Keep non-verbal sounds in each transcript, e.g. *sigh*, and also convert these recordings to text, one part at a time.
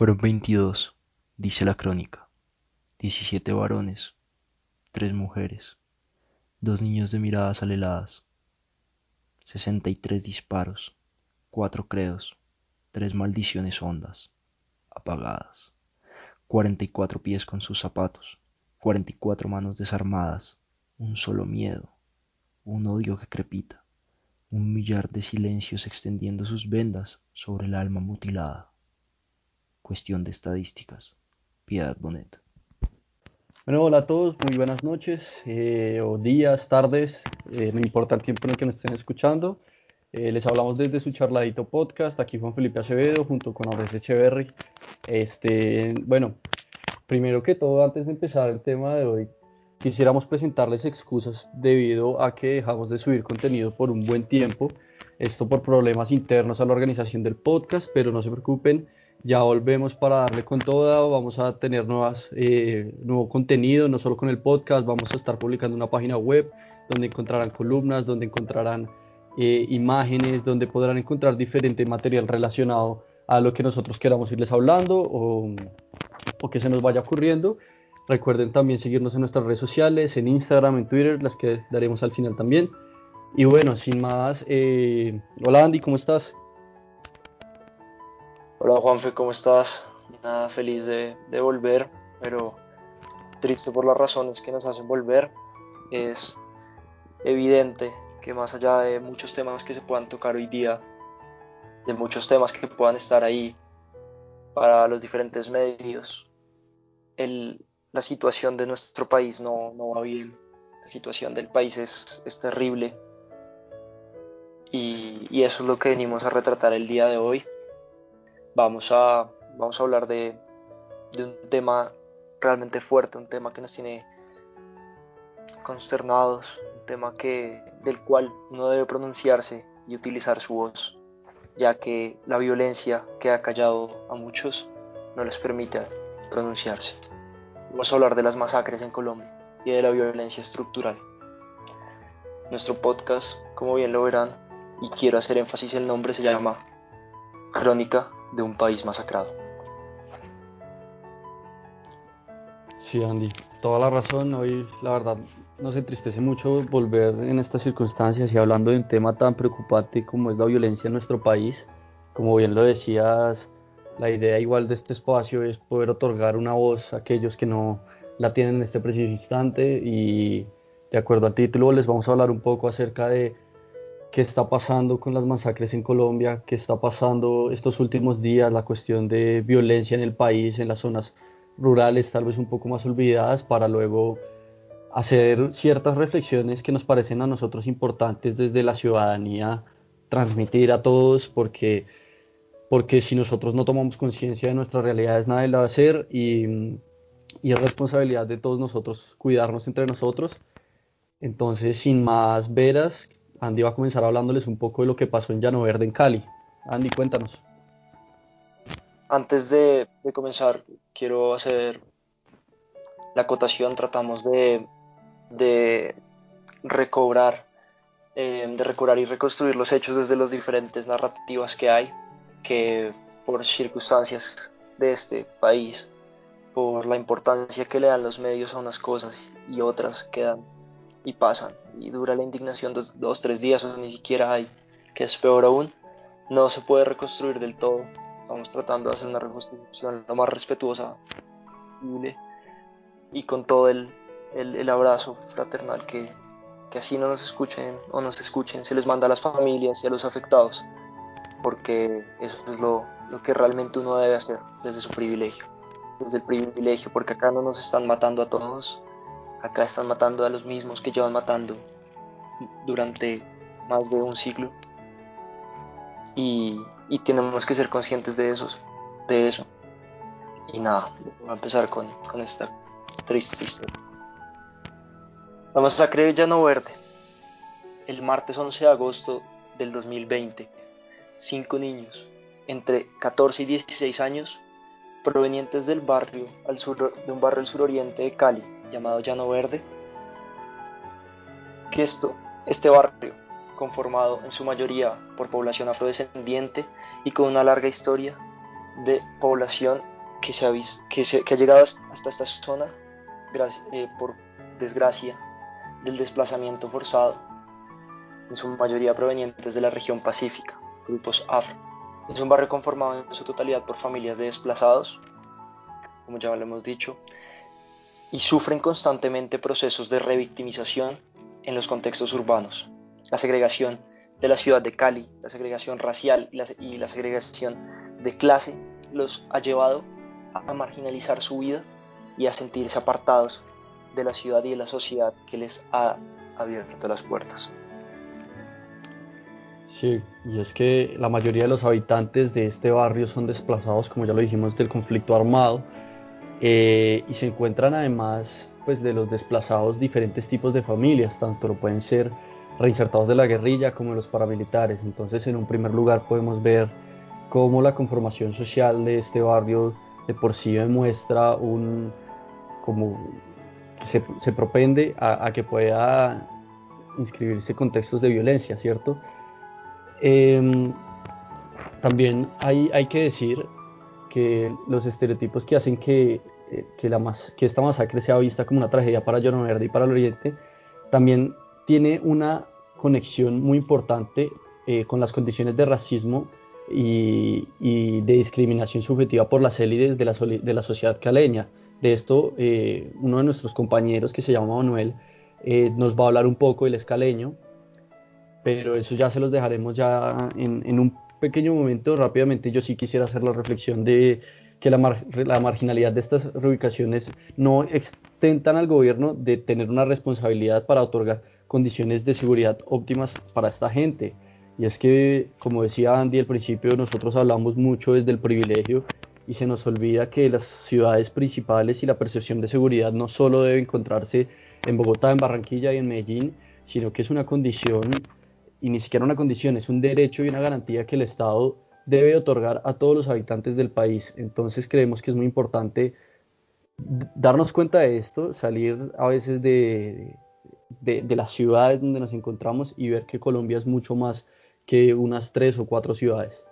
Fueron veintidós, dice la crónica, diecisiete varones, tres mujeres, dos niños de miradas aleladas, sesenta y tres disparos, cuatro credos, tres maldiciones hondas, apagadas, cuarenta y cuatro pies con sus zapatos, cuarenta y cuatro manos desarmadas, un solo miedo, un odio que crepita, un millar de silencios extendiendo sus vendas sobre el alma mutilada. Cuestión de estadísticas. Piedad Bonet. Bueno, hola a todos, muy buenas noches, eh, o días, tardes, eh, no importa el tiempo en el que nos estén escuchando. Eh, les hablamos desde su charladito podcast, aquí Juan Felipe Acevedo junto con Andrés Echeverry. Este, bueno, primero que todo, antes de empezar el tema de hoy, quisiéramos presentarles excusas debido a que dejamos de subir contenido por un buen tiempo. Esto por problemas internos a la organización del podcast, pero no se preocupen, ya volvemos para darle con toda, vamos a tener nuevas, eh, nuevo contenido, no solo con el podcast, vamos a estar publicando una página web donde encontrarán columnas, donde encontrarán eh, imágenes, donde podrán encontrar diferente material relacionado a lo que nosotros queramos irles hablando o, o que se nos vaya ocurriendo. Recuerden también seguirnos en nuestras redes sociales, en Instagram, en Twitter, las que daremos al final también. Y bueno, sin más, eh, hola Andy, ¿cómo estás? Hola Juanfe, ¿cómo estás? Nada, feliz de, volver, pero triste por las razones que nos hacen volver. Es evidente que más allá de muchos temas que se puedan tocar hoy día, de muchos temas que puedan estar ahí para los diferentes medios, la situación de nuestro país no, va bien. La situación del país es, terrible. Y, y eso es lo que venimos a retratar el día de hoy vamos a, vamos a hablar de, un tema realmente fuerte, un tema que nos tiene consternados, un tema que, del cual uno debe pronunciarse y utilizar su voz, ya que la violencia que ha callado a muchos no les permite pronunciarse. Vamos a hablar de las masacres en Colombia y de la violencia estructural. Nuestro podcast, como bien lo verán, y quiero hacer énfasis en el nombre, se llama Crónica de un país masacrado. Sí, Andy, toda la razón. Hoy, la verdad, nos entristece mucho volver en estas circunstancias y hablando de un tema tan preocupante como es la violencia en nuestro país. Como bien lo decías, la idea igual de este espacio es poder otorgar una voz a aquellos que no la tienen en este preciso instante y de acuerdo al título les vamos a hablar un poco acerca de qué está pasando con las masacres en Colombia, qué está pasando estos últimos días, la cuestión de violencia en el país, en las zonas rurales tal vez un poco más olvidadas, para luego hacer ciertas reflexiones que nos parecen a nosotros importantes desde la ciudadanía, transmitir a todos, porque, porque si nosotros no tomamos conciencia de nuestras realidades, nadie la va a hacer y, y es responsabilidad de todos nosotros cuidarnos entre nosotros. Entonces, sin más veras, Andy va a comenzar hablándoles un poco de lo que pasó en Llano Verde en Cali. Andy, cuéntanos. Antes de, comenzar, quiero hacer la acotación. Tratamos de, recobrar, eh, de recobrar y reconstruir los hechos desde las diferentes narrativas que hay, que por circunstancias de este país, por la importancia que le dan los medios a unas cosas y otras quedan y pasan. Y dura la indignación dos, dos, tres días o ni siquiera hay, que es peor aún, no se puede reconstruir del todo. Estamos tratando de hacer una reconstrucción lo más respetuosa posible. Y con todo el, el, abrazo fraternal que, que así no nos escuchen o nos escuchen, se les manda a las familias y a los afectados, porque eso es lo, lo que realmente uno debe hacer desde su privilegio, desde el privilegio, porque acá no nos están matando a todos, Acá están matando a los mismos que llevan matando durante más de un siglo. Y, tenemos que ser conscientes de, esos, de eso. Y nada, voy a empezar con, esta triste historia. La masacre de Llano Verde. El martes 11 de agosto del 2020, cinco niños entre 14 y 16 años provenientes del barrio al sur, de un barrio al suroriente de Cali llamado Llano Verde, que esto, este barrio, conformado en su mayoría por población afrodescendiente y con una larga historia de población que, se ha, que, que ha llegado hasta esta zona eh, por desgracia del desplazamiento forzado, en su mayoría provenientes de la región pacífica, grupos afro. Es un barrio conformado en su totalidad por familias de desplazados, como ya lo hemos dicho, y sufren constantemente procesos de revictimización en los contextos urbanos. La segregación de la ciudad de Cali, la segregación racial y la, segregación de clase los ha llevado a marginalizar su vida y a sentirse apartados de la ciudad y de la sociedad que les ha abierto las puertas. Sí, y es que la mayoría de los habitantes de este barrio son desplazados, como ya lo dijimos, del conflicto armado eh, y se encuentran además pues, de los desplazados diferentes tipos de familias, tanto lo pueden ser reinsertados de la guerrilla como los paramilitares. Entonces, en un primer lugar podemos ver cómo la conformación social de este barrio de por sí demuestra un como se, propende a, que pueda inscribirse contextos de violencia, ¿cierto? Em, también hay, hay que decir que los estereotipos que hacen que, eh, que, esta masacre sea vista como una tragedia para Llano y para el Oriente, también tiene una conexión muy importante eh, con las condiciones de racismo y, de discriminación subjetiva por las élites de la, sociedad caleña. De esto, eh, uno de nuestros compañeros que se llama Manuel nos va a hablar un poco del escaleño, pero eso ya se los dejaremos ya en, en un pequeño momento, rápidamente yo sí quisiera hacer la reflexión de que la, la, marginalidad de estas reubicaciones no extentan al gobierno de tener una responsabilidad para otorgar condiciones de seguridad óptimas para esta gente. Y es que, como decía Andy al principio, nosotros hablamos mucho desde el privilegio y se nos olvida que las ciudades principales y la percepción de seguridad no solo debe encontrarse en Bogotá, en Barranquilla y en Medellín, sino que es una condición y ni siquiera una condición, es un derecho y una garantía que el Estado debe otorgar a todos los habitantes del país. Entonces creemos que es muy importante darnos cuenta de esto, salir a veces de, de, las ciudades donde nos encontramos y ver que Colombia es mucho más que unas tres o cuatro ciudades.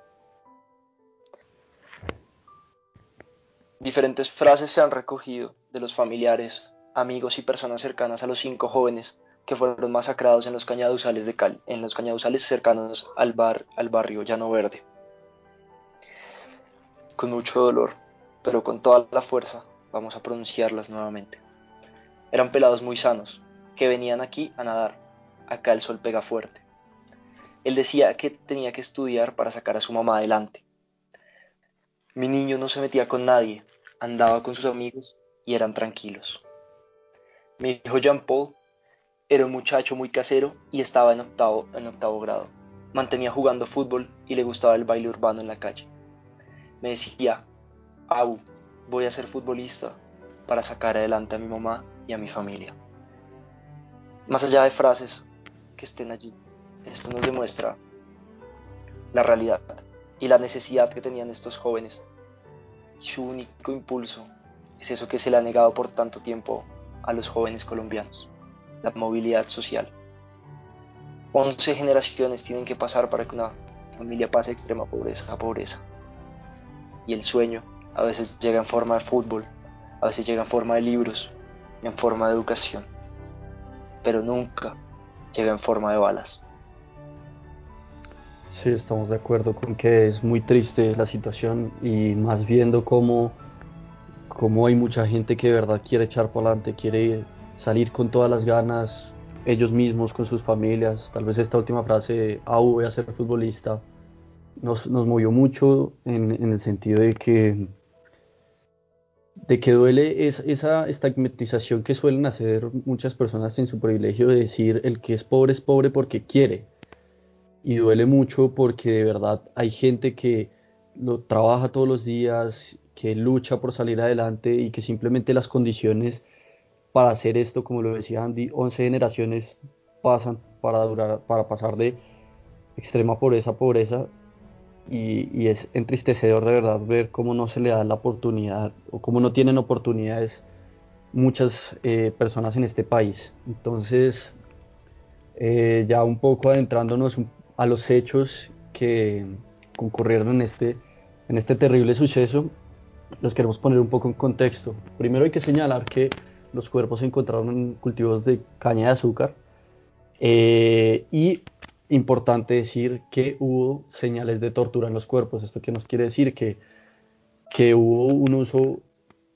Diferentes frases se han recogido de los familiares, amigos y personas cercanas a los cinco jóvenes que fueron masacrados en los cañaduzales de Cali, en los cañaduzales cercanos al barrio Llano Verde. Con mucho dolor, pero con toda la fuerza, vamos a pronunciarlas nuevamente. Eran pelados muy sanos, que venían aquí a nadar. Acá el sol pega fuerte. Él decía que tenía que estudiar para sacar a su mamá adelante. Mi niño no se metía con nadie, andaba con sus amigos y eran tranquilos. Mi hijo Jean Paul era un muchacho muy casero y estaba en octavo, en octavo grado. Mantenía jugando fútbol y le gustaba el baile urbano en la calle. Me decía, Au, voy a ser futbolista para sacar adelante a mi mamá y a mi familia. Más allá de frases que estén allí, esto nos demuestra la realidad y la necesidad que tenían estos jóvenes. Su único impulso es eso que se le ha negado por tanto tiempo a los jóvenes colombianos la movilidad social. 11 generaciones tienen que pasar para que una familia pase de extrema pobreza a pobreza. Y el sueño a veces llega en forma de fútbol, a veces llega en forma de libros, en forma de educación, pero nunca llega en forma de balas. Sí, estamos de acuerdo con que es muy triste la situación y más viendo cómo, cómo hay mucha gente que de verdad quiere echar para adelante, quiere salir con todas las ganas, ellos mismos, con sus familias. Tal vez esta última frase, ah, voy a ser futbolista, nos, nos movió mucho en, en, el sentido de que, de que duele esa estigmatización que suelen hacer muchas personas en su privilegio de decir el que es pobre es pobre porque quiere. Y duele mucho porque de verdad hay gente que lo trabaja todos los días, que lucha por salir adelante y que simplemente las condiciones para hacer esto, como lo decía Andy, 11 generaciones pasan para, durar, para pasar de extrema pobreza a pobreza y, es entristecedor de verdad ver cómo no se le da la oportunidad o cómo no tienen oportunidades muchas eh, personas en este país. Entonces, eh, ya un poco adentrándonos a los hechos que concurrieron en este, en este terrible suceso, los queremos poner un poco en contexto. Primero hay que señalar que los cuerpos se encontraron en cultivos de caña de azúcar eh, y importante decir que hubo señales de tortura en los cuerpos. ¿Esto qué nos quiere decir? Que, hubo un uso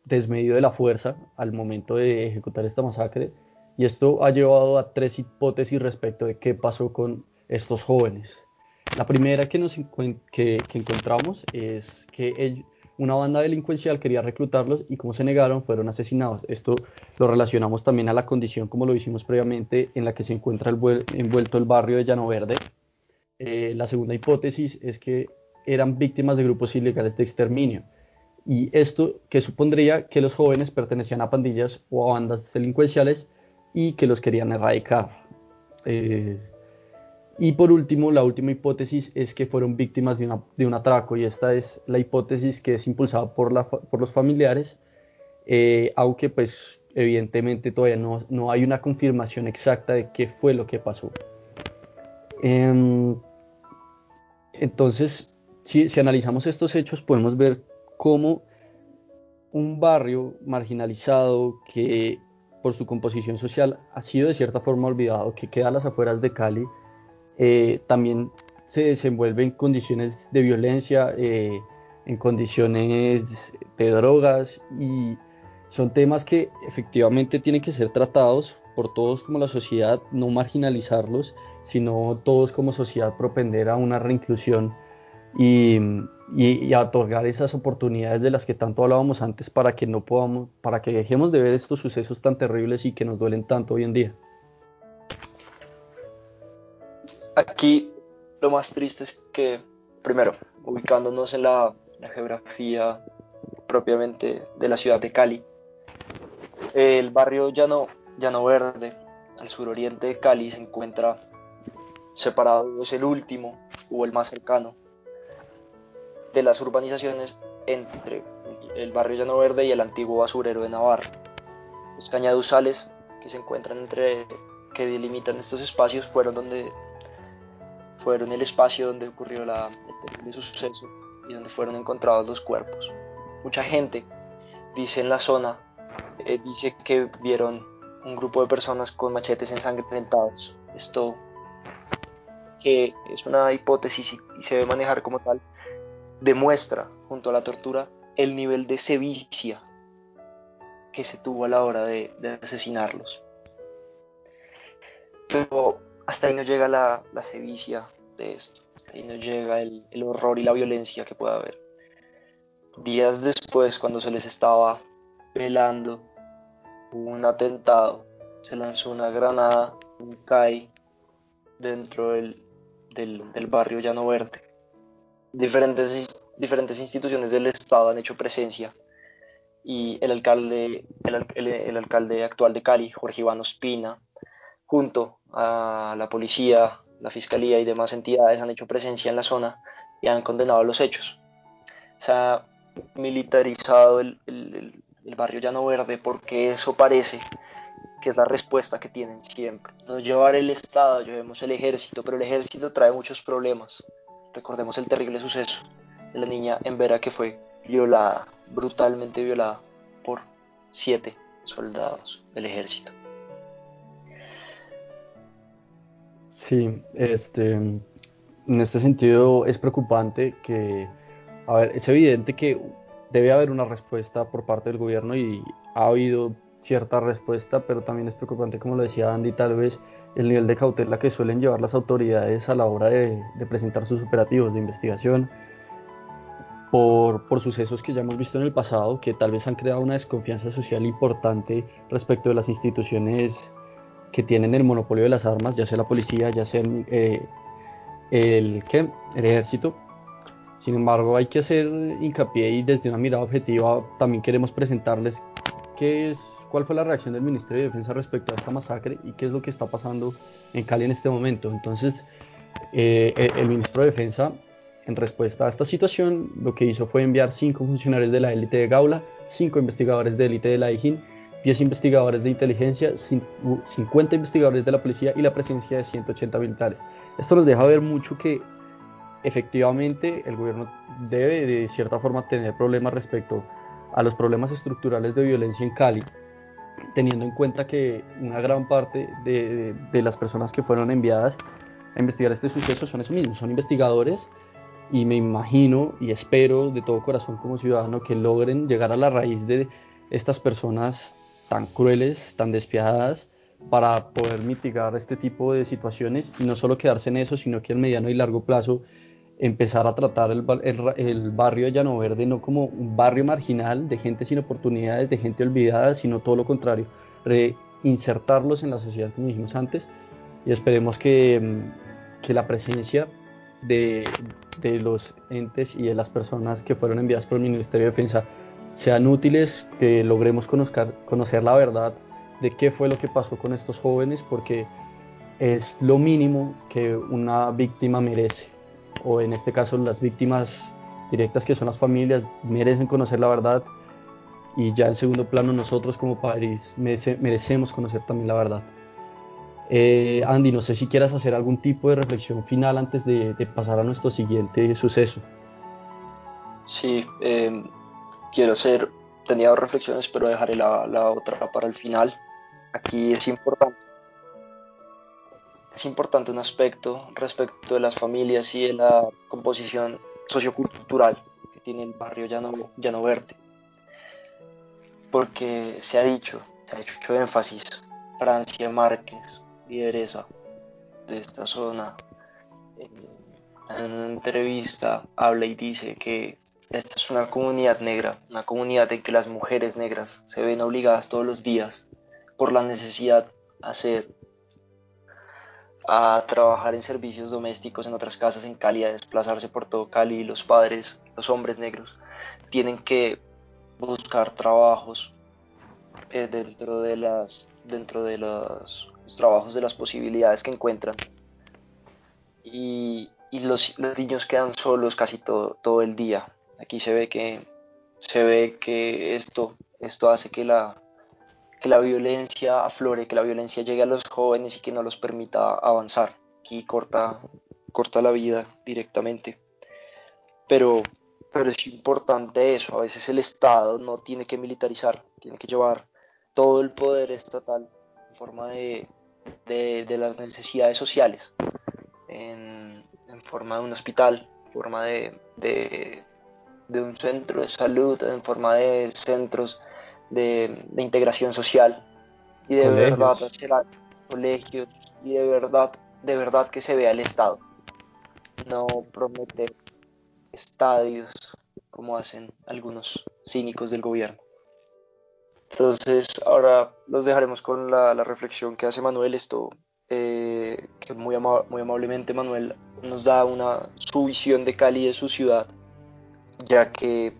desmedido de la fuerza al momento de ejecutar esta masacre y esto ha llevado a tres hipótesis respecto de qué pasó con estos jóvenes. La primera que, encontramos es que una banda delincuencial quería reclutarlos y como se negaron fueron asesinados. Esto lo relacionamos también a la condición, como lo hicimos previamente, en la que se encuentra el envuelto el barrio de Llano Verde. Eh, la segunda hipótesis es que eran víctimas de grupos ilegales de exterminio. Y esto que supondría que los jóvenes pertenecían a pandillas o a bandas delincuenciales y que los querían erradicar. Eh, y por último, la última hipótesis es que fueron víctimas de, un atraco y esta es la hipótesis que es impulsada por, los familiares, eh, aunque pues evidentemente todavía no, hay una confirmación exacta de qué fue lo que pasó. Em, entonces, si, si analizamos estos hechos, podemos ver cómo un barrio marginalizado que por su composición social ha sido de cierta forma olvidado, que queda a las afueras de Cali, eh, también se desenvuelve en condiciones de violencia, eh, en condiciones de drogas y son temas que efectivamente tienen que ser tratados por todos como la sociedad, no marginalizarlos, sino todos como sociedad propender a una reinclusión y, a otorgar esas oportunidades de las que tanto hablábamos antes para que no podamos, para que dejemos de ver estos sucesos tan terribles y que nos duelen tanto hoy en día. Aquí lo más triste es que, primero, ubicándonos en la, geografía propiamente de la ciudad de Cali, el barrio Llano, Llano Verde, al suroriente de Cali, se encuentra separado, es el último o el más cercano de las urbanizaciones entre el barrio Llano Verde y el antiguo basurero de Navarra. Los cañaduzales que se encuentran entre, que delimitan estos espacios fueron donde fueron el espacio donde ocurrió el terrible suceso y donde fueron encontrados los cuerpos. Mucha gente dice en la zona, eh, dice que vieron un grupo de personas con machetes ensangrentados. Esto que es una hipótesis y se debe manejar como tal, demuestra, junto a la tortura, el nivel de sevicia que se tuvo a la hora de, asesinarlos. Pero hasta ahí no llega la, sevicia de esto, hasta ahí no llega el, el horror y la violencia que puede haber. Días después, cuando se les estaba velando, hubo un atentado, se lanzó una granada, un CAI, dentro del, del, del barrio Llano Verde diferentes, diferentes instituciones del Estado han hecho presencia y el alcalde, el, alcalde actual de Cali, Jorge Iván Ospina, junto a la policía, la fiscalía y demás entidades han hecho presencia en la zona y han condenado los hechos. Se ha militarizado el, barrio Llano Verde porque eso parece que es la respuesta que tienen siempre. No llevar el Estado, llevemos el ejército, pero el ejército trae muchos problemas. Recordemos el terrible suceso de la niña en Vera que fue violada, brutalmente violada por siete soldados del ejército. Sí, este, en este sentido es preocupante que, a ver, es evidente que debe haber una respuesta por parte del gobierno y ha habido cierta respuesta, pero también es preocupante, como lo decía Andy, tal vez el nivel de cautela que suelen llevar las autoridades a la hora de, presentar sus operativos de investigación por, por, sucesos que ya hemos visto en el pasado, que tal vez han creado una desconfianza social importante respecto de las instituciones que tienen el monopolio de las armas, ya sea la policía, ya sea eh, el, ¿qué? el ejército. Sin embargo, hay que hacer hincapié y desde una mirada objetiva también queremos presentarles qué es cuál fue la reacción del Ministerio de Defensa respecto a esta masacre y qué es lo que está pasando en Cali en este momento. Entonces, eh, eh, el ministro de Defensa, en respuesta a esta situación, lo que hizo fue enviar cinco funcionarios de la élite de Gaula, cinco investigadores de élite de la IGIN, 10 investigadores de inteligencia, 50 investigadores de la policía y la presencia de 180 militares. Esto nos deja ver mucho que efectivamente el gobierno debe de cierta forma tener problemas respecto a los problemas estructurales de violencia en Cali, teniendo en cuenta que una gran parte de, de las personas que fueron enviadas a investigar este suceso son esos mismos, son investigadores y me imagino y espero de todo corazón como ciudadano que logren llegar a la raíz de estas personas tan crueles, tan despiadadas, para poder mitigar este tipo de situaciones y no solo quedarse en eso, sino que a mediano y largo plazo empezar a tratar el, el, barrio de Llano Verde no como un barrio marginal de gente sin oportunidades, de gente olvidada, sino todo lo contrario, reinsertarlos en la sociedad como dijimos antes y esperemos que, mm, que la presencia de, de, los entes y de las personas que fueron enviadas por el Ministerio de Defensa sean útiles, que logremos conocer, la verdad de qué fue lo que pasó con estos jóvenes, porque es lo mínimo que una víctima merece, o en este caso las víctimas directas que son las familias merecen conocer la verdad y ya en segundo plano nosotros como padres merecemos conocer también la verdad. Eh, Andy, no sé si quieras hacer algún tipo de reflexión final antes de, pasar a nuestro siguiente suceso. Sí, eh, quiero hacer, tenía dos reflexiones, pero dejaré la, la otra para el final. Aquí es importante es importante un aspecto respecto de las familias y de la composición sociocultural que tiene el barrio Llano, Verde. Porque se ha dicho, se ha hecho énfasis, Francia Márquez, lideresa de esta zona, en una entrevista habla y dice que esta es una comunidad negra, una comunidad en que las mujeres negras se ven obligadas todos los días por la necesidad a hacer a trabajar en servicios domésticos en otras casas en Cali, a desplazarse por todo Cali. Los padres, los hombres negros, tienen que buscar trabajos eh, dentro de los, trabajos de las posibilidades que encuentran y, los, niños quedan solos casi todo, todo el día aquí se ve que se ve que esto esto hace que la que la violencia aflore, que la violencia llegue a los jóvenes y que no los permita avanzar. Aquí corta, corta la vida directamente. Pero, pero es importante eso, a veces el Estado no tiene que militarizar, tiene que llevar todo el poder estatal en forma de, de, las necesidades sociales, en, forma de un hospital, forma de, de, de un centro de salud, en forma de centros de, integración social y de verdad hacer colegios y de verdad, de verdad que se vea el Estado. No prometer estadios como hacen algunos cínicos del gobierno. Entonces, ahora los dejaremos con la, reflexión que hace Manuel. Esto, eh, que muy, muy amablemente Manuel nos da una, su visión de Cali de su ciudad, ya que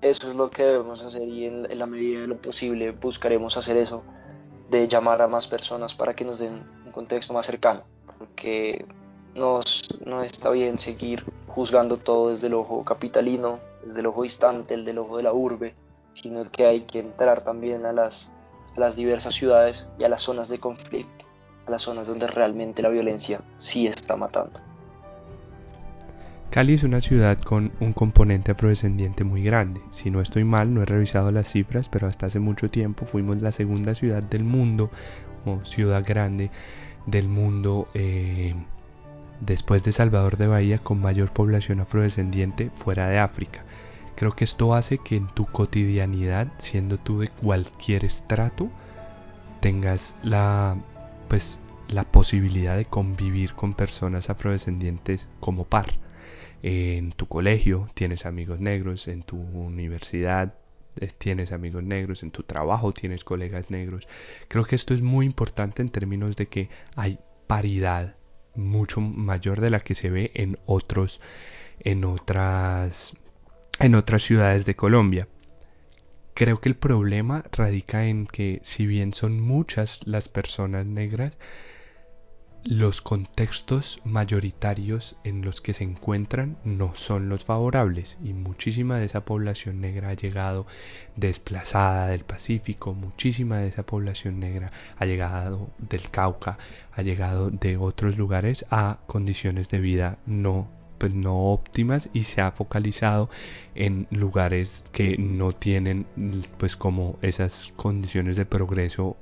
eso es lo que debemos hacer y en, la medida de lo posible buscaremos hacer eso, de llamar a más personas para que nos den un contexto más cercano, porque no está bien seguir juzgando todo desde el ojo capitalino, desde el ojo distante, el del ojo de la urbe, sino que hay que entrar también a las, a las diversas ciudades y a las zonas de conflicto, a las zonas donde realmente la violencia sí está matando. Cali es una ciudad con un componente afrodescendiente muy grande. Si no estoy mal, no he revisado las cifras, pero hasta hace mucho tiempo fuimos la segunda ciudad del mundo, o ciudad grande del mundo, eh, después de Salvador de Bahía, con mayor población afrodescendiente fuera de África. Creo que esto hace que en tu cotidianidad, siendo tú de cualquier estrato, tengas la, pues, la posibilidad de convivir con personas afrodescendientes como par en tu colegio tienes amigos negros, en tu universidad tienes amigos negros, en tu trabajo tienes colegas negros. Creo que esto es muy importante en términos de que hay paridad mucho mayor de la que se ve en otros en otras en otras ciudades de Colombia. Creo que el problema radica en que si bien son muchas las personas negras, los contextos mayoritarios en los que se encuentran no son los favorables y muchísima de esa población negra ha llegado desplazada del Pacífico, muchísima de esa población negra ha llegado del Cauca, ha llegado de otros lugares a condiciones de vida no pues no óptimas y se ha focalizado en lugares que no tienen pues como esas condiciones de progreso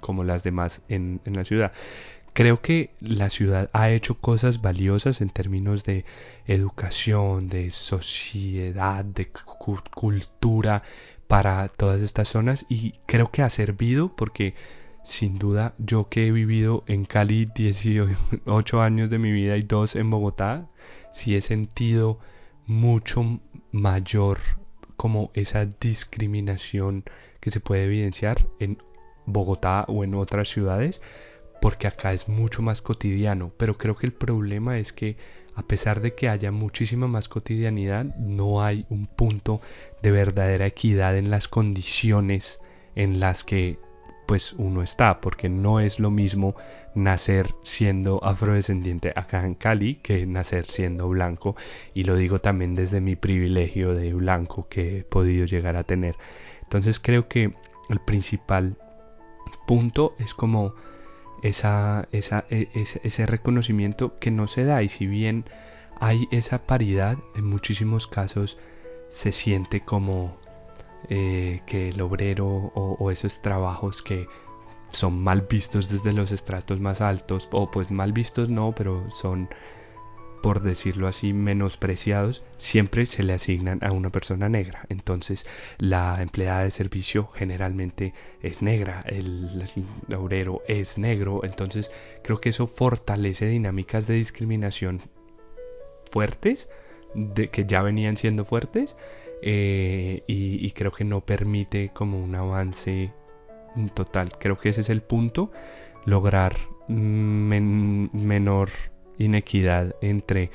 como las demás en, en la ciudad. Creo que la ciudad ha hecho cosas valiosas en términos de educación, de sociedad, de cultura para todas estas zonas y creo que ha servido porque sin duda yo que he vivido en Cali 18 *laughs* años de mi vida y dos en Bogotá, sí he sentido mucho mayor como esa discriminación que se puede evidenciar en Bogotá o en otras ciudades porque acá es mucho más cotidiano, pero creo que el problema es que a pesar de que haya muchísima más cotidianidad, no hay un punto de verdadera equidad en las condiciones en las que pues uno está, porque no es lo mismo nacer siendo afrodescendiente acá en Cali que nacer siendo blanco, y lo digo también desde mi privilegio de blanco que he podido llegar a tener. Entonces creo que el principal punto es como esa, esa, e, ese, reconocimiento que no se da. Y si bien hay esa paridad, en muchísimos casos se siente como eh, que el obrero o, o, esos trabajos que son mal vistos desde los estratos más altos, o pues mal vistos no, pero son por decirlo así, menospreciados, siempre se le asignan a una persona negra. Entonces, la empleada de servicio generalmente es negra, el, obrero es negro. Entonces, creo que eso fortalece dinámicas de discriminación fuertes, de, que ya venían siendo fuertes, eh, y, creo que no permite como un avance total. Creo que ese es el punto, lograr menor inequidad entre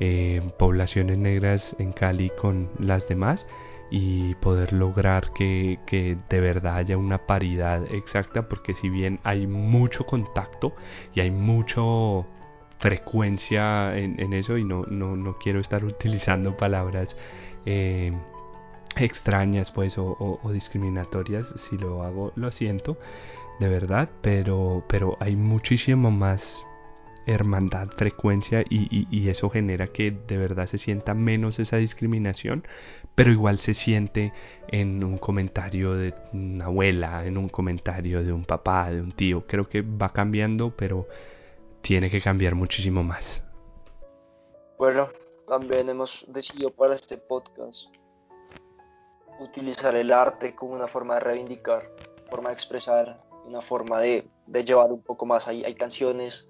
eh, poblaciones negras en Cali con las demás y poder lograr que, de verdad haya una paridad exacta porque si bien hay mucho contacto y hay mucha frecuencia en, eso y no, no, quiero estar *laughs* utilizando palabras eh, extrañas pues o, o, discriminatorias si lo hago lo siento de verdad pero pero hay muchísimo más hermandad, frecuencia y, eso genera que de verdad se sienta menos esa discriminación, pero igual se siente en un comentario de una abuela, en un comentario de un papá, de un tío. Creo que va cambiando, pero tiene que cambiar muchísimo más. Bueno, también hemos decidido para este podcast utilizar el arte como una forma de reivindicar, forma de expresar, una forma de, llevar un poco más. Hay, hay canciones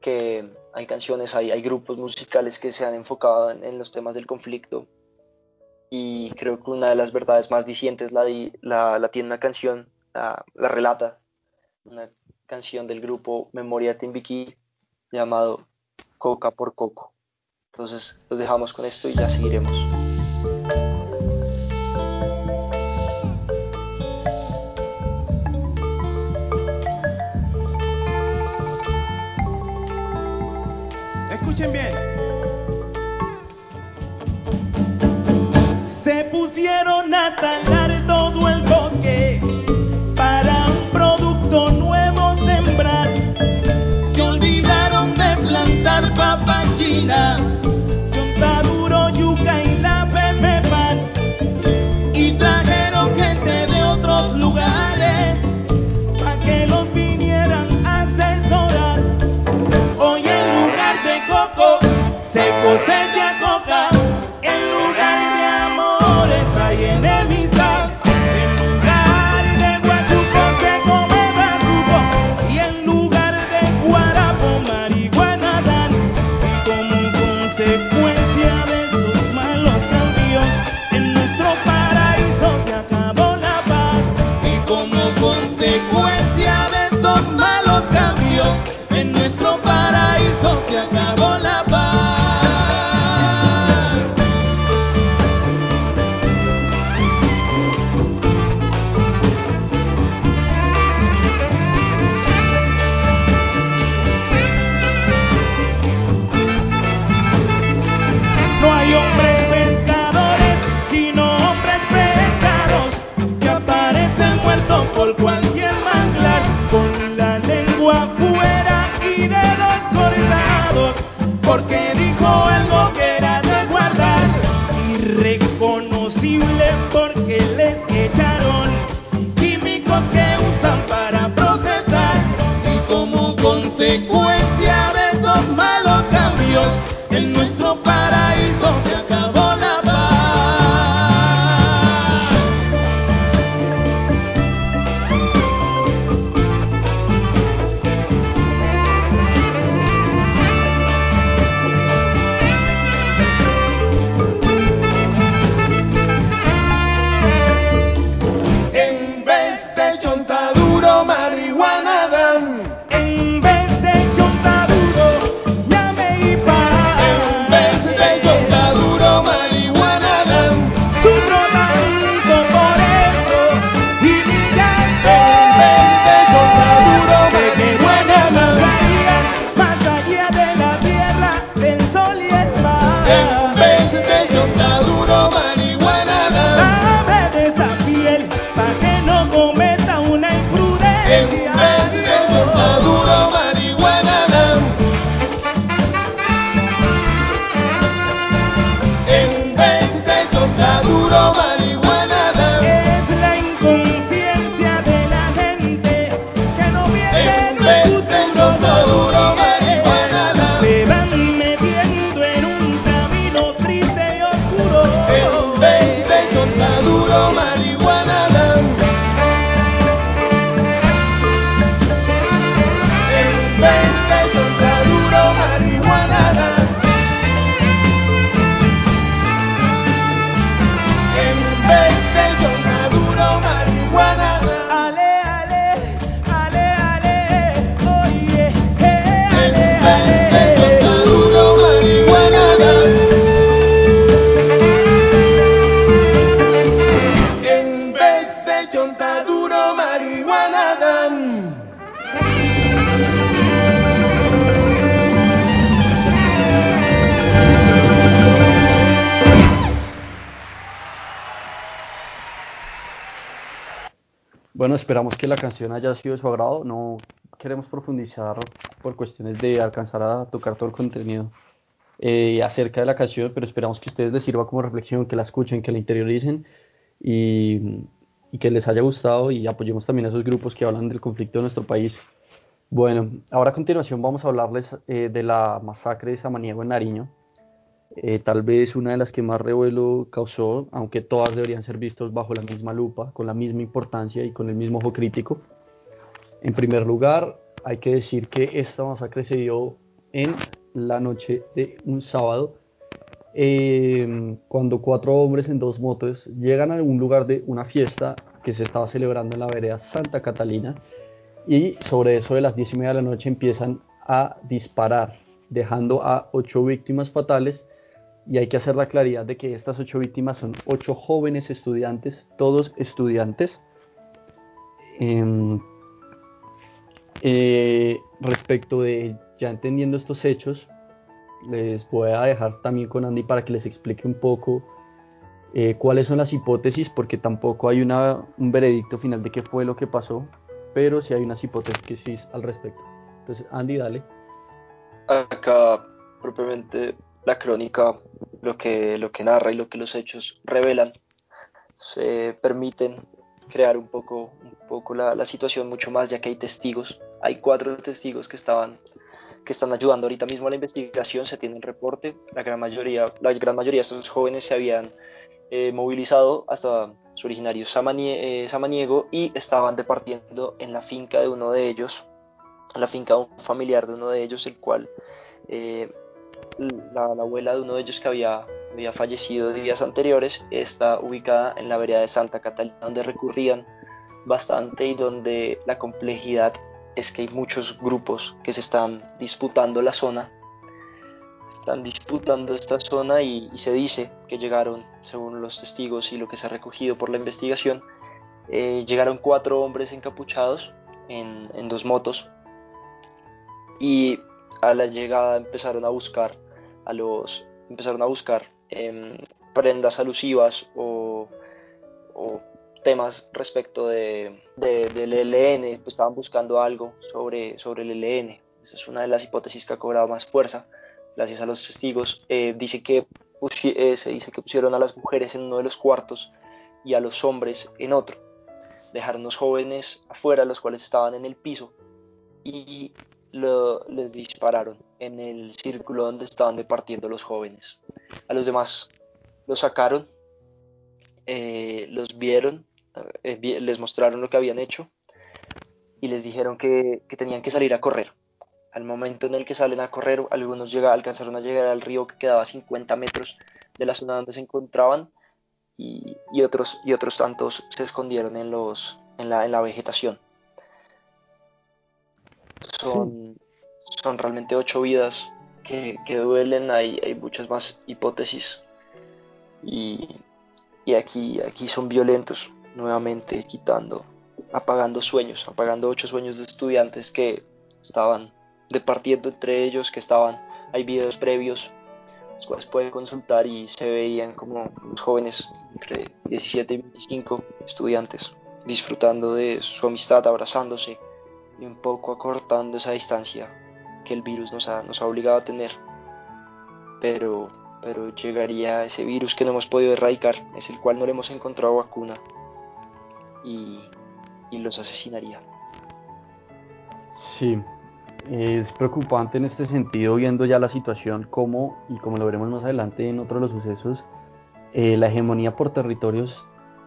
que hay canciones, hay, hay grupos musicales que se han enfocado en, los temas del conflicto y creo que una de las verdades más dicientes la, la, la tiene una canción, la, la, relata, una canción del grupo Memoria Timbiquí llamado Coca por Coco. Entonces los dejamos con esto y ya seguiremos. Escuchen bien. Esperamos que la canción haya sido de su agrado. No queremos profundizar por cuestiones de alcanzar a tocar todo el contenido eh, acerca de la canción, pero esperamos que a ustedes les sirva como reflexión, que la escuchen, que la interioricen y, y que les haya gustado y apoyemos también a esos grupos que hablan del conflicto de nuestro país. Bueno, ahora a continuación vamos a hablarles eh, de la masacre de Samaniego en Nariño. Eh, tal vez una de las que más revuelo causó, aunque todas deberían ser vistas bajo la misma lupa, con la misma importancia y con el mismo ojo crítico. En primer lugar, hay que decir que esta masacre se dio en la noche de un sábado, eh, cuando cuatro hombres en dos motos llegan a un lugar de una fiesta que se estaba celebrando en la vereda Santa Catalina y sobre eso de las diez y media de la noche empiezan a disparar, dejando a ocho víctimas fatales y hay que hacer la claridad de que estas ocho víctimas son ocho jóvenes estudiantes, todos estudiantes. Em, eh, respecto de ya entendiendo estos hechos, les voy a dejar también con Andy para que les explique un poco eh, cuáles son las hipótesis, porque tampoco hay una, un veredicto final de qué fue lo que pasó, pero sí hay unas hipótesis al respecto. Entonces, Andy, dale. Acá propiamente la crónica, lo que, lo que narra y lo que los hechos revelan, se permiten crear un poco, un poco la, la situación mucho más, ya que hay testigos. Hay cuatro testigos que estaban que están ayudando ahorita mismo a la investigación, se tiene un reporte, la gran mayoría, la gran mayoría de estos jóvenes se habían eh, movilizado hasta su originario eh, Samaniego y estaban departiendo en la finca de uno de ellos, en la finca de un familiar de uno de ellos, el cual eh, la, la abuela de uno de ellos que había, había fallecido días anteriores está ubicada en la vereda de Santa Catalina, donde recurrían bastante y donde la complejidad es que hay muchos grupos que se están disputando la zona, están disputando esta zona y, y se dice que llegaron, según los testigos y lo que se ha recogido por la investigación, eh, llegaron cuatro hombres encapuchados en, en dos motos. Y a la llegada empezaron a buscar a los empezaron a buscar em, prendas alusivas o, o temas respecto de, de- del ELN, pues estaban buscando algo sobre, sobre el ELN. Esa es una de las hipótesis que ha cobrado más fuerza, gracias a los testigos. Eh, dice que eh, se dice que pusieron a las mujeres en uno de los cuartos y a los hombres en otro. Dejaron los jóvenes afuera, los cuales estaban en el piso, y lo- les dispararon en el círculo donde estaban departiendo los jóvenes. A los demás los sacaron, eh, los vieron, eh, les mostraron lo que habían hecho y les dijeron que, que tenían que salir a correr. Al momento en el que salen a correr, algunos llega- alcanzaron a llegar al río que quedaba a 50 metros de la zona donde se encontraban y, y otros, y otros tantos se escondieron en, los, en, la, en la vegetación. Son, son realmente ocho vidas que, que duelen, hay, hay muchas más hipótesis. Y, y aquí, aquí son violentos, nuevamente quitando, apagando sueños, apagando ocho sueños de estudiantes que estaban departiendo entre ellos, que estaban, hay videos previos, los cuales pueden consultar y se veían como los jóvenes entre 17 y 25 estudiantes disfrutando de su amistad, abrazándose y un poco acortando esa distancia que el virus nos ha, nos ha obligado a tener. Pero, pero llegaría ese virus que no hemos podido erradicar, es el cual no le hemos encontrado vacuna y, y los asesinaría. Sí, es preocupante en este sentido viendo ya la situación como, y como lo veremos más adelante en otro de los sucesos, eh, la hegemonía por territorios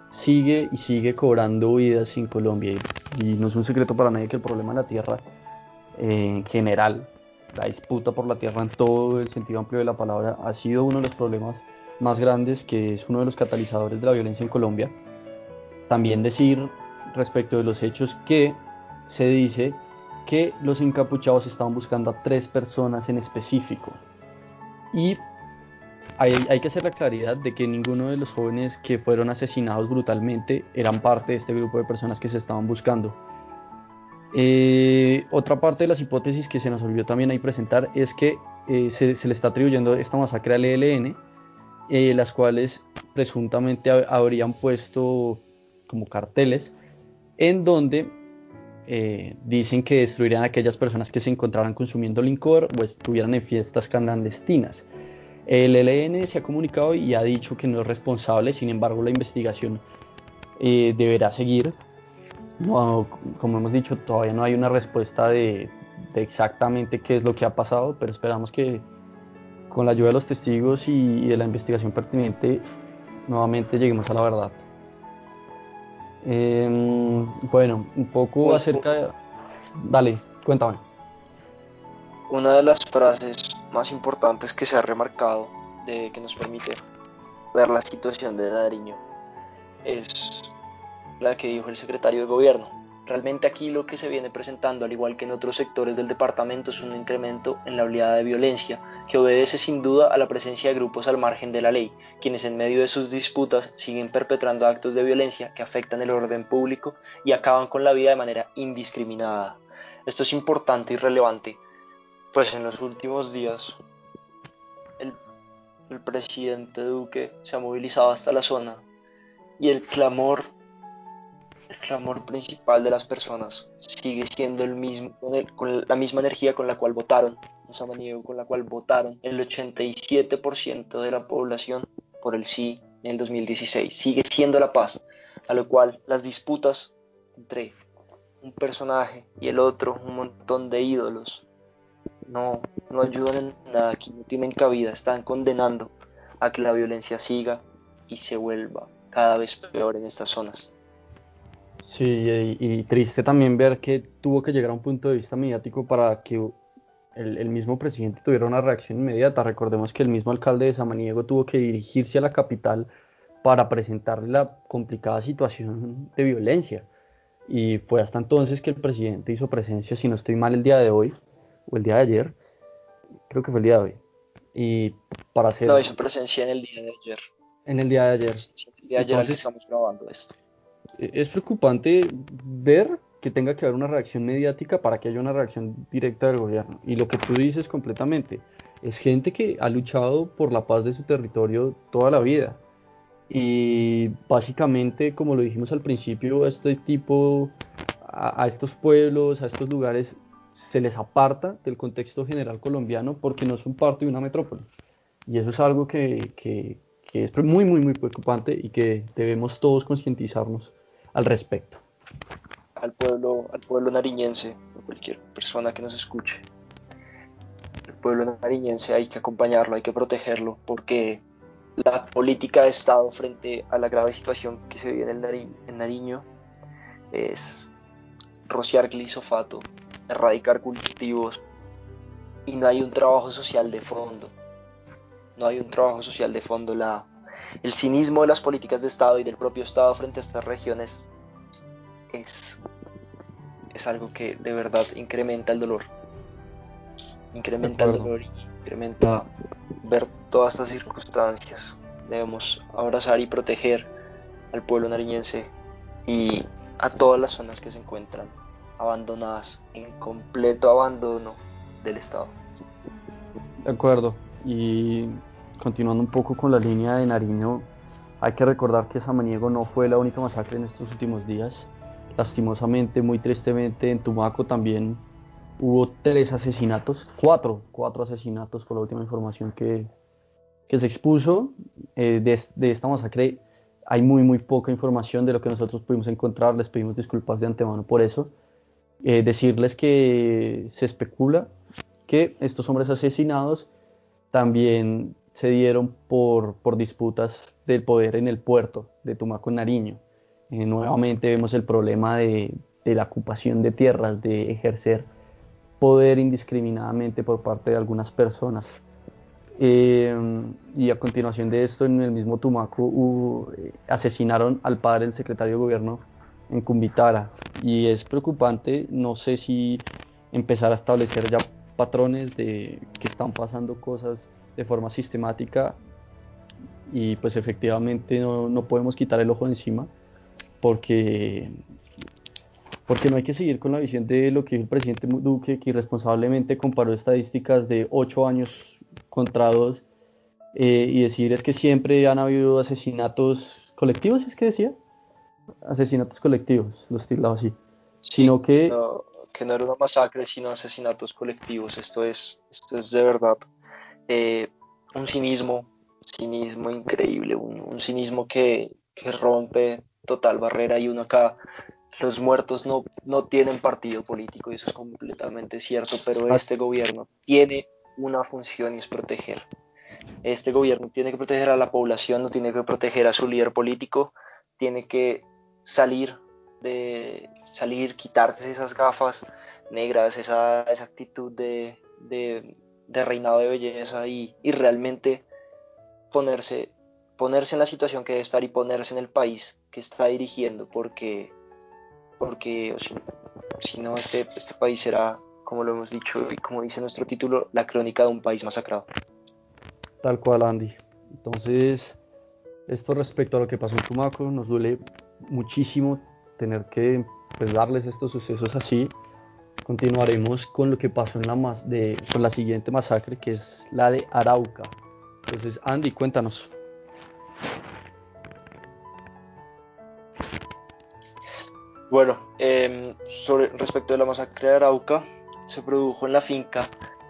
sigue y sigue cobrando vidas en Colombia. Y no es un secreto para nadie que el problema de la tierra eh, en general, la disputa por la tierra en todo el sentido amplio de la palabra, ha sido uno de los problemas más grandes, que es uno de los catalizadores de la violencia en Colombia. También decir respecto de los hechos que se dice que los encapuchados estaban buscando a tres personas en específico. Y hay, que hacer la claridad de que ninguno de los jóvenes que fueron asesinados brutalmente eran parte de este grupo de personas que se estaban buscando. Eh, otra parte de las hipótesis que se nos olvidó también ahí presentar es que eh, se, se, le está atribuyendo esta masacre al ELN, eh, las cuales presuntamente habrían puesto como carteles en donde eh, dicen que destruirían a aquellas personas que se encontraran consumiendo licor o estuvieran en fiestas clandestinas. El ELN se ha comunicado y ha dicho que no es responsable, sin embargo la investigación eh, deberá seguir. No, como hemos dicho, todavía no hay una respuesta de, de, exactamente qué es lo que ha pasado, pero esperamos que con la ayuda de los testigos y, y de la investigación pertinente nuevamente lleguemos a la verdad. Eh, bueno, un poco Pues, acerca de... Dale, cuéntame. Una de las frases más importantes que se ha remarcado de que nos permite ver la situación de Nariño es la que dijo el secretario de gobierno. Realmente aquí lo que se viene presentando, al igual que en otros sectores del departamento, es un incremento en la oleada de violencia, que obedece sin duda a la presencia de grupos al margen de la ley, quienes en medio de sus disputas siguen perpetrando actos de violencia que afectan el orden público y acaban con la vida de manera indiscriminada. Esto es importante y relevante, pues en los últimos días el, presidente Duque se ha movilizado hasta la zona y el clamor el clamor principal de las personas sigue siendo el mismo, con la misma energía con la cual votaron en Samaniego, con la cual votaron el 87% de la población por el sí en el 2016. Sigue siendo la paz, a lo cual las disputas entre un personaje y el otro, un montón de ídolos, no, no ayudan en nada, aquí no tienen cabida, están condenando a que la violencia siga y se vuelva cada vez peor en estas zonas. Sí, y, triste también ver que tuvo que llegar a un punto de vista mediático para que el, el, mismo presidente tuviera una reacción inmediata. Recordemos que el mismo alcalde de Samaniego tuvo que dirigirse a la capital para presentarle la complicada situación de violencia. Y fue hasta entonces que el presidente hizo presencia, si no estoy mal, el día de hoy, o el día de ayer, creo que fue el día de hoy. Y para hacer... No, hizo presencia en el día de ayer. En el día de ayer. El día de ayer entonces, estamos grabando esto es preocupante ver que tenga que haber una reacción mediática para que haya una reacción directa del gobierno. Y lo que tú dices completamente, es gente que ha luchado por la paz de su territorio toda la vida. Y básicamente, como lo dijimos al principio, este tipo, a, a estos pueblos, a estos lugares, se les aparta del contexto general colombiano porque no son parte de una metrópoli. Y eso es algo que, que, es muy, muy, muy preocupante y que debemos todos concientizarnos al respecto. Al pueblo, al pueblo nariñense, o cualquier persona que nos escuche. El pueblo nariñense hay que acompañarlo, hay que protegerlo, porque la política de Estado frente a la grave situación que se vive en, el Nari en Nariño es rociar glisofato, erradicar cultivos y no hay un trabajo social de fondo. No hay un trabajo social de fondo. La, el cinismo de las políticas de Estado y del propio Estado frente a estas regiones es, es algo que de verdad incrementa el dolor. Incrementa el dolor y incrementa ver todas estas circunstancias. Debemos abrazar y proteger al pueblo nariñense y a todas las zonas que se encuentran abandonadas, en completo abandono del Estado. De acuerdo. Y continuando un poco con la línea de Nariño, hay que recordar que Samaniego no fue la única masacre en estos últimos días. Lastimosamente, muy tristemente, en Tumaco también hubo tres asesinatos, cuatro, cuatro asesinatos por la última información que, que se expuso. Eh, de, de, esta masacre hay muy, muy poca información de lo que nosotros pudimos encontrar. Les pedimos disculpas de antemano por eso. Eh, decirles que se especula que estos hombres asesinados también se dieron por, por disputas del poder en el puerto de Tumaco, Nariño. Eh, nuevamente vemos el problema de, de la ocupación de tierras, de ejercer poder indiscriminadamente por parte de algunas personas. Eh, y a continuación de esto, en el mismo Tumaco, eh, asesinaron al padre del secretario de gobierno en Cumbitara. Y es preocupante, no sé si empezar a establecer ya patrones de que están pasando cosas de forma sistemática y pues efectivamente no, no podemos quitar el ojo de encima porque porque no hay que seguir con la visión de lo que el presidente Duque, que irresponsablemente comparó estadísticas de 8 años contra 2 eh, y decir es que siempre han habido asesinatos colectivos, es que decía, asesinatos colectivos, los tildaba así, sino que... No, que no era una masacre, sino asesinatos colectivos, esto es, esto es de verdad eh, un cinismo, cinismo increíble, un, un cinismo que, que rompe total barrera y uno acá los muertos no, no tienen partido político y eso es completamente cierto, pero este gobierno tiene una función y es proteger. Este gobierno tiene que proteger a la población, no tiene que proteger a su líder político, tiene que salir de salir, quitarse esas gafas negras, esa, esa actitud de, de, reinado de belleza y, y realmente ponerse, ponerse en la situación que debe estar y ponerse en el país que está dirigiendo, porque porque si, si, no, este, este país será, como lo hemos dicho y como dice nuestro título, la crónica de un país masacrado. Tal cual, Andy. Entonces, esto respecto a lo que pasó en Tumaco, nos duele muchísimo tener que pues, darles estos sucesos así. Continuaremos con lo que pasó en la, mas de, con la siguiente masacre, que es la de Arauca. Entonces, Andy, cuéntanos. Bueno, eh, sobre, respecto de la masacre de Arauca, se produjo en la finca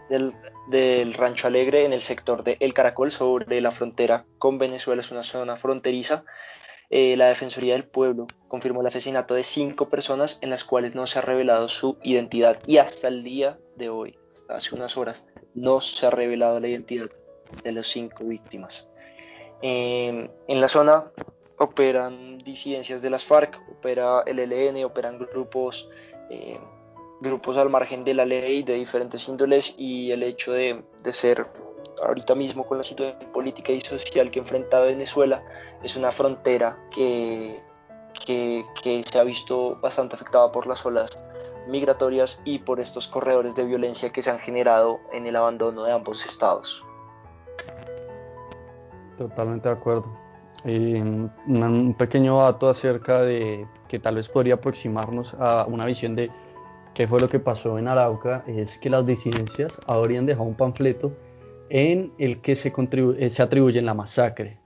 del, del, Rancho Alegre en el sector de El Caracol, sobre la frontera con Venezuela, es una zona fronteriza. Eh, la Defensoría del Pueblo confirmó el asesinato de cinco personas en las cuales no se ha revelado su identidad y hasta el día de hoy, hasta hace unas horas, no se ha revelado la identidad de las cinco víctimas. Eh, en la zona operan disidencias de las FARC, opera el ELN, operan grupos, eh, grupos al margen de la ley de diferentes índoles y el hecho de, de, ser ahorita mismo con la situación política y social que enfrenta Venezuela es una frontera que, que, que se ha visto bastante afectada por las olas migratorias y por estos corredores de violencia que se han generado en el abandono de ambos estados. Totalmente de acuerdo. Eh, un, pequeño dato acerca de que tal vez podría aproximarnos a una visión de qué fue lo que pasó en Arauca es que las disidencias habrían dejado un panfleto en el que se, se atribuye la masacre.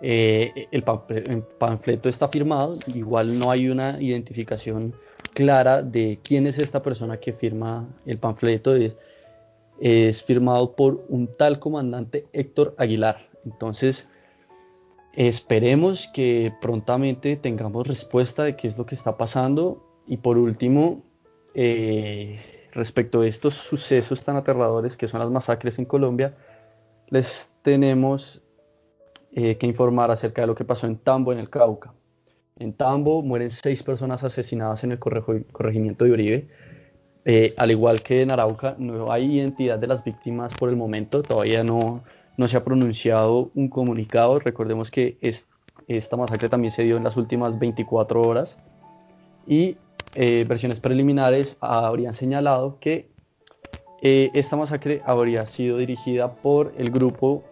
Eh, el, panfleto está firmado, igual no hay una identificación clara de quién es esta persona que firma el panfleto, es, es firmado por un tal comandante Héctor Aguilar. Entonces, Esperemos que prontamente tengamos respuesta de qué es lo que está pasando. Y por último, eh, respecto a estos sucesos tan aterradores que son las masacres en Colombia, les tenemos eh, que informar acerca de lo que pasó en Tambo, en el Cauca. En Tambo mueren seis personas asesinadas en el corregimiento de Uribe. Eh, al igual que en Arauca, no hay identidad de las víctimas por el momento, todavía no, se ha pronunciado un comunicado. Recordemos que es, esta masacre también se dio en las últimas 24 horas y eh, versiones preliminares habrían señalado que eh, esta masacre habría sido dirigida por el grupo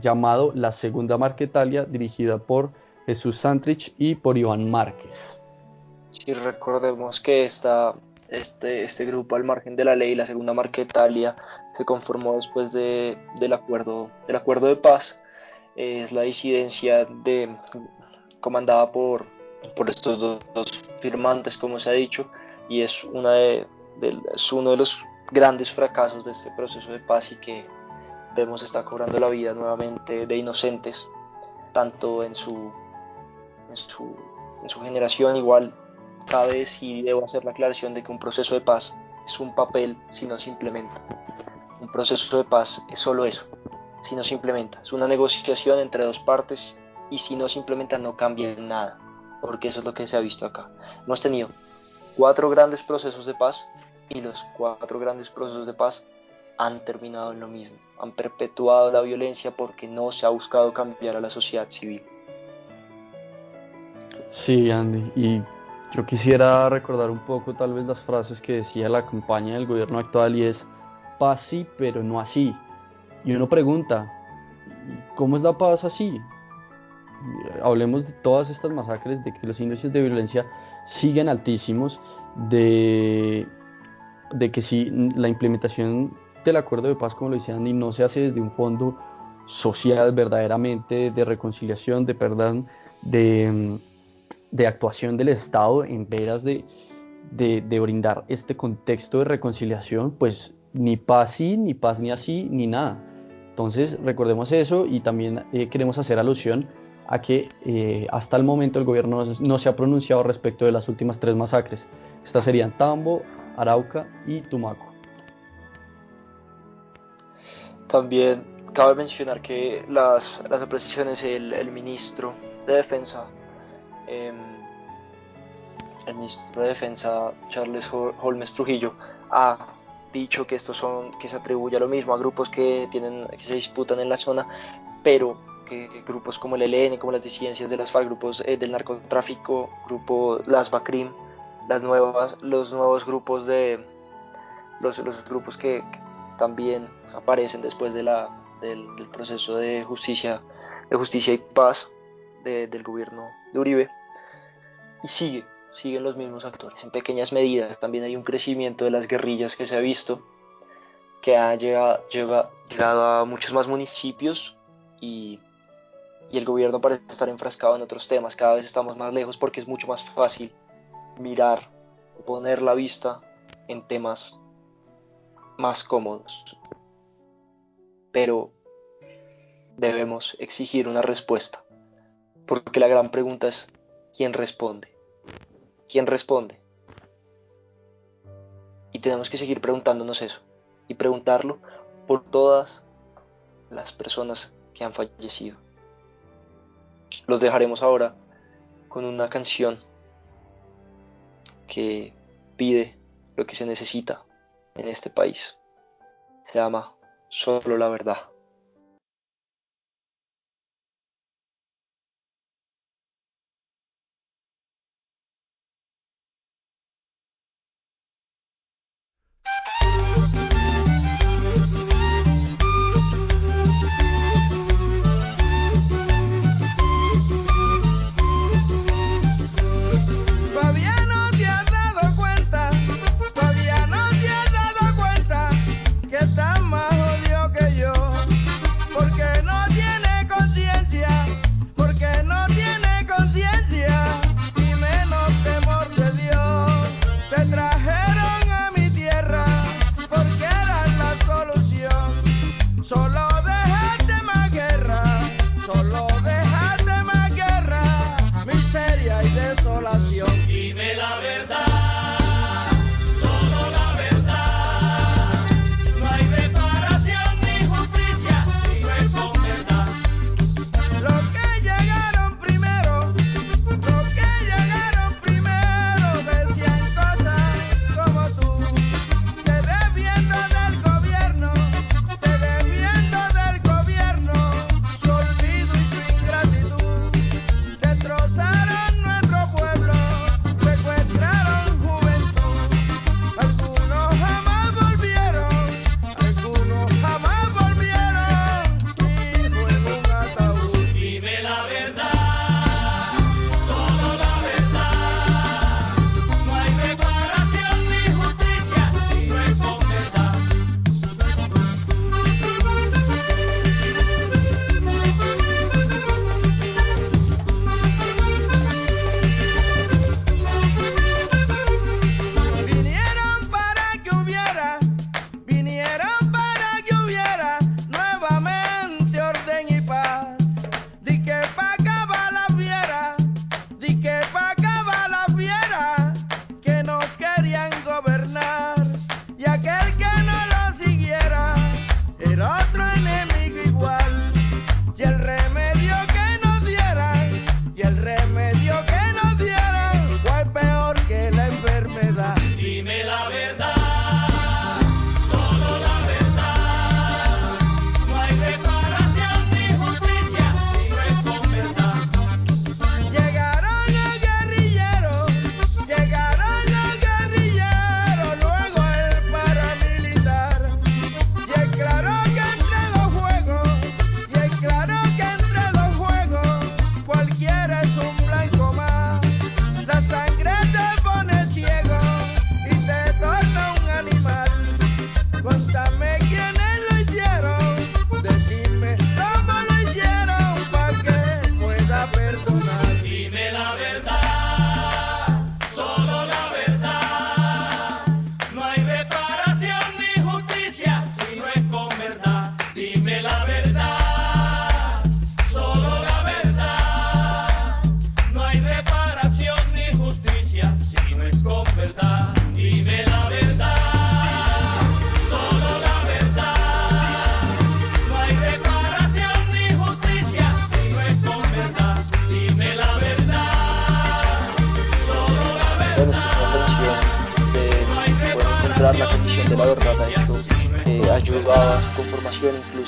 llamado La Segunda Marquetalia, dirigida por Jesús Santrich y por Iván Márquez. Sí, recordemos que esta este, este grupo al margen de la ley, la segunda Marquetalia, se conformó después de, del, acuerdo, del acuerdo de paz. Es la disidencia de, comandada por, por estos dos, dos firmantes, como se ha dicho, y es, una de, de, es uno de los grandes fracasos de este proceso de paz y que vemos está cobrando la vida nuevamente de inocentes, tanto en su, en su, en su generación igual cabe decir y debo hacer la aclaración de que un proceso de paz es un papel si no se implementa. Un proceso de paz es solo eso, si no se implementa. Es una negociación entre dos partes y si no se implementan no cambia nada, porque eso es lo que se ha visto acá. Hemos tenido cuatro grandes procesos de paz y los cuatro grandes procesos de paz han terminado en lo mismo, han perpetuado la violencia porque no se ha buscado cambiar a la sociedad civil. Sí, Andy, y yo quisiera recordar un poco tal vez las frases que decía la campaña del gobierno actual y es paz sí, pero no así. Y uno pregunta, ¿cómo es la paz así? Hablemos de todas estas masacres, de que los índices de violencia siguen altísimos, de, que si la implementación del acuerdo de paz, como lo decía Andy, no se hace desde un fondo social verdaderamente de reconciliación, de perdón, de, actuación del Estado en veras de, brindar este contexto de reconciliación, pues ni paz sí, ni paz ni así, ni nada. Entonces recordemos eso y también eh, queremos hacer alusión a que eh, hasta el momento el gobierno no, se ha pronunciado respecto de las últimas tres masacres. Estas serían Tambo, Arauca y Tumaco. También cabe mencionar que las, las apreciaciones, el, el ministro de Defensa, eh, el ministro de Defensa Charles Holmes Trujillo, ha dicho que estos son, que se atribuye a lo mismo a grupos que tienen, que se disputan en la zona, pero que, grupos como el ELN, como las disidencias de las FARC, grupos eh, del narcotráfico, grupo las BACRIM, las nuevas, los nuevos grupos de los, los grupos que, que también aparecen después de la, del, del, proceso de justicia, de justicia y paz de, del gobierno de Uribe. Y sigue, siguen los mismos actores. En pequeñas medidas también hay un crecimiento de las guerrillas que se ha visto, que ha llegado, llega, llegado a muchos más municipios y, y el gobierno parece estar enfrascado en otros temas. Cada vez estamos más lejos porque es mucho más fácil mirar, poner la vista en temas más cómodos. Pero debemos exigir una respuesta, porque la gran pregunta es, ¿quién responde? ¿Quién responde? Y tenemos que seguir preguntándonos eso, y preguntarlo por todas las personas que han fallecido. Los dejaremos ahora con una canción que pide lo que se necesita en este país. Se llama Solo la verdad.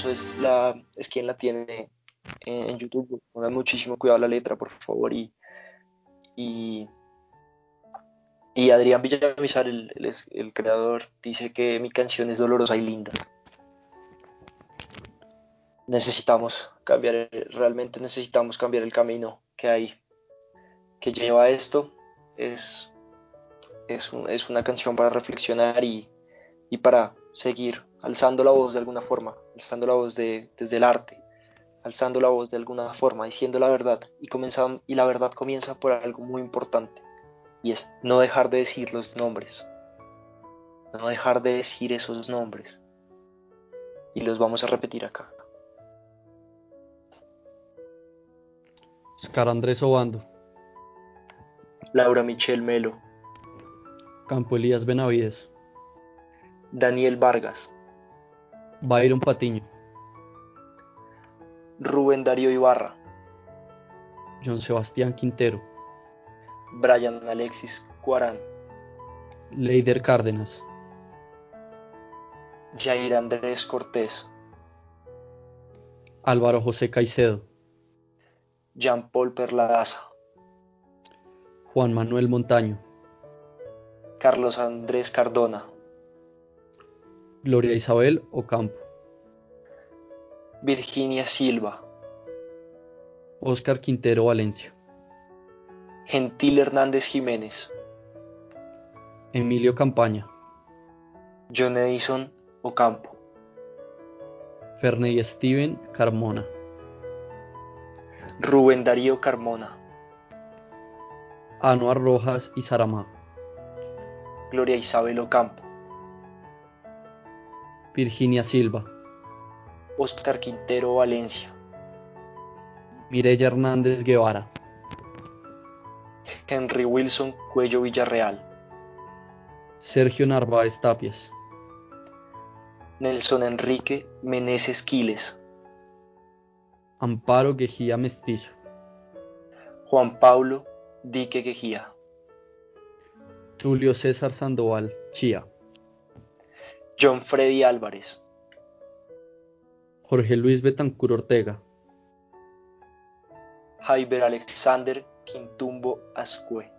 Conformación, incluso es, la, es quien la tiene en, YouTube. Pongan muchísimo cuidado la letra, por favor, y, y, y Adrián Villamizar, el, el, creador, dice que mi canción es dolorosa y linda. Necesitamos cambiar, realmente necesitamos cambiar el camino que hay, que lleva a esto. Es, es, es una canción para reflexionar y, y para seguir alzando la voz de alguna forma, alzando la voz de, desde el arte, alzando la voz de alguna forma, diciendo la verdad. Y, comenzam- y la verdad comienza por algo muy importante y es no dejar de decir los nombres, no dejar de decir esos nombres. Y los vamos a repetir acá. Oscar Andrés Obando, Laura Michelle Melo, Campo Elías Benavides, Daniel Vargas, Byron Patiño, Rubén Darío Ibarra, John Sebastián Quintero, Brian Alexis Cuarán, Leider Cárdenas, Jair Andrés Cortés, Álvaro José Caicedo, Jean Paul Perlaza, Juan Manuel Montaño, Carlos Andrés Cardona, Gloria Isabel Ocampo, Virginia Silva, Óscar Quintero Valencia, Gentil Hernández Jiménez, Emilio Campaña, John Edison Ocampo, Ferney Steven Carmona, Rubén Darío Carmona, Anuar Rojas y Saramá, Gloria Isabel Ocampo, Virginia Silva, Oscar Quintero Valencia, Mireya Hernández Guevara, Henry Wilson Cuello Villarreal, Sergio Narváez Tapias, Nelson Enrique Meneses Quiles, Amparo Guejía Mestizo, Juan Pablo Dique Quejía, Tulio César Sandoval Chía, John Freddy Álvarez, Jorge Luis Betancur Ortega, Jaiber Alexander Quintumbo Ascue,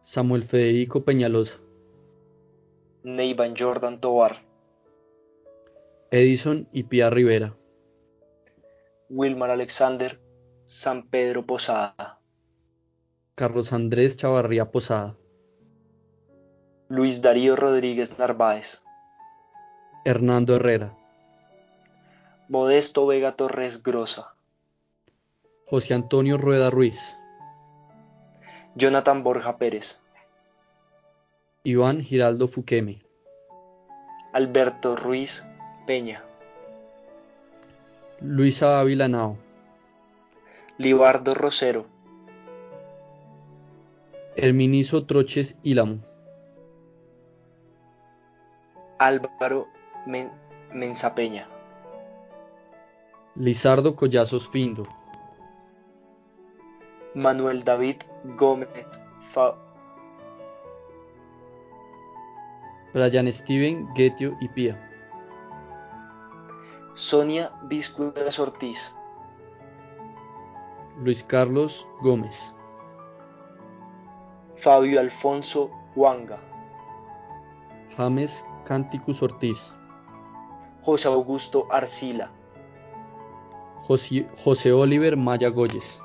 Samuel Federico Peñalosa, Neivan Jordan Tobar, Edison y Pía Rivera, Wilmar Alexander San Pedro Posada, Carlos Andrés Chavarría Posada, Luis Darío Rodríguez Narváez, Hernando Herrera, Modesto Vega Torres Grosa, José Antonio Rueda Ruiz, Jonathan Borja Pérez, Iván Giraldo Fuqueme, Alberto Ruiz Peña, Luisa Ávila Nao, Libardo Rosero, Herminizo Troches Ílamo, Álvaro Men Menzapeña, Lizardo Collazos Findo, Manuel David Gómez Fa- Brian Steven Getio y Pía, Sonia Vizcuez Ortiz, Luis Carlos Gómez, Fabio Alfonso Huanga, James Canticus Ortiz, José Augusto Arcila, José, José Oliver Maya Goyes,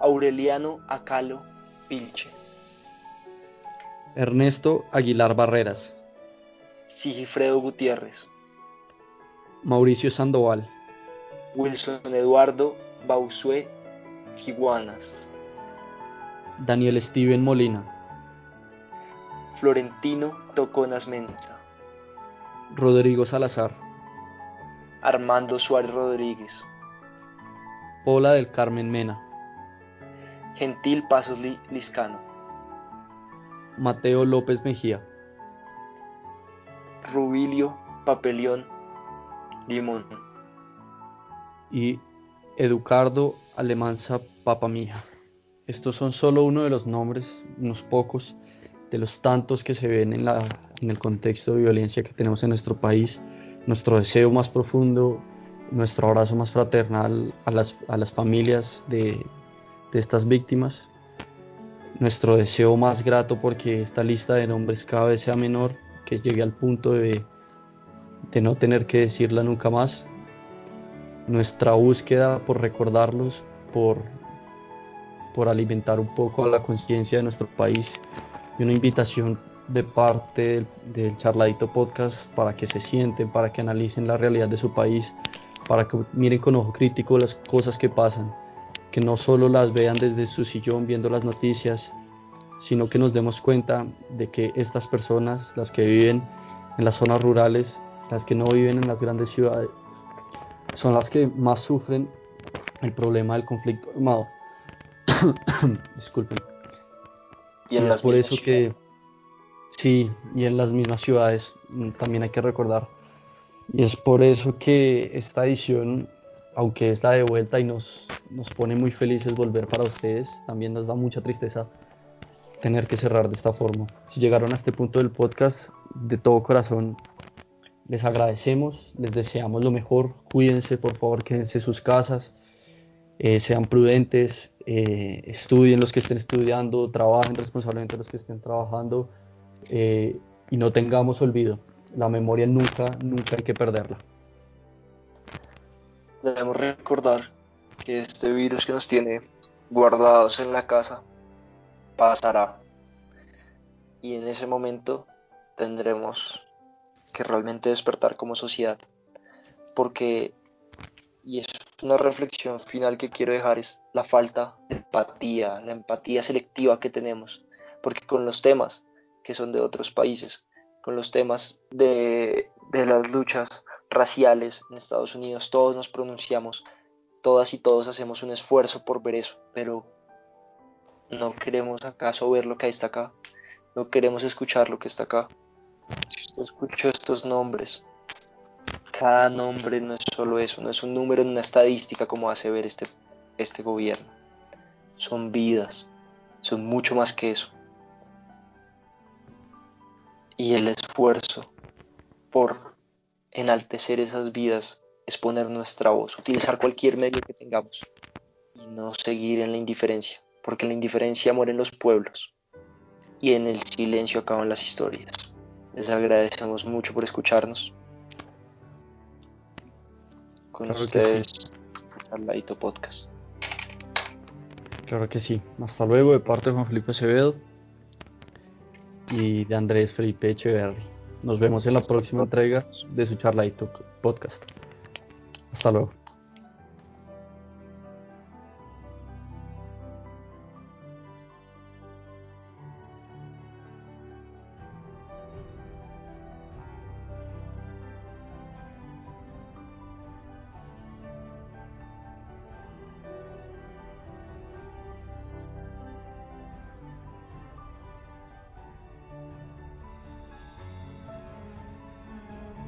Aureliano Acalo Pilche, Ernesto Aguilar Barreras, Sigifredo Gutiérrez, Mauricio Sandoval, Wilson Eduardo Bausué Quiguanas, Daniel Steven Molina, Florentino Toconas Mensa, Rodrigo Salazar, Armando Suárez Rodríguez, Pola del Carmen Mena, Gentil Pasos Li- Liscano, Mateo López Mejía, Rubilio Papelión Limón, y Educardo Alemanza Papamija. Estos son solo uno de los nombres, unos pocos, de los tantos que se ven en, la, en el contexto de violencia que tenemos en nuestro país, nuestro deseo más profundo, nuestro abrazo más fraternal a las, a las familias de, de estas víctimas, nuestro deseo más grato porque esta lista de nombres cada vez sea menor, que llegue al punto de, de no tener que decirla nunca más, nuestra búsqueda por recordarlos, por, por alimentar un poco la conciencia de nuestro país y una invitación de parte del, del, charladito podcast para que se sienten, para que analicen la realidad de su país, para que miren con ojo crítico las cosas que pasan, que no solo las vean desde su sillón viendo las noticias, sino que nos demos cuenta de que estas personas, las que viven en las zonas rurales, las que no viven en las grandes ciudades, son las que más sufren el problema del conflicto armado. *coughs* Disculpen. Y en es las por eso que sí, y en las mismas ciudades mm, también hay que recordar. Y es por eso que esta edición, aunque es la de vuelta y nos, nos pone muy felices volver para ustedes, también nos da mucha tristeza tener que cerrar de esta forma. Si llegaron a este punto del podcast, de todo corazón les agradecemos, les deseamos lo mejor, cuídense por favor, quédense en sus casas, eh, sean prudentes, eh, estudien los que estén estudiando, trabajen responsablemente los que estén trabajando eh, y no tengamos olvido, la memoria nunca, nunca hay que perderla. Debemos recordar que este virus que nos tiene guardados en la casa pasará y en ese momento tendremos que realmente despertar como sociedad porque y es una reflexión final que quiero dejar es la falta de empatía, la empatía selectiva que tenemos, porque con los temas que son de otros países, con los temas de, de las luchas raciales en Estados Unidos, todos nos pronunciamos, todas y todos hacemos un esfuerzo por ver eso, pero no queremos acaso ver lo que está acá, no queremos escuchar lo que está acá. Si usted estos nombres, cada nombre no es solo eso, no es un número en una estadística como hace ver este, este gobierno. Son vidas, son mucho más que eso. Y el esfuerzo por enaltecer esas vidas es poner nuestra voz, utilizar cualquier medio que tengamos y no seguir en la indiferencia, porque la indiferencia mueren los pueblos y en el silencio acaban las historias. Les agradecemos mucho por escucharnos. Con Claro que ustedes, al ladito podcast. Claro que sí. Hasta luego de parte de Juan Felipe Acevedo y de Andrés Felipe Echeverri. Nos vemos en la próxima entrega de su charladito podcast. Hasta luego.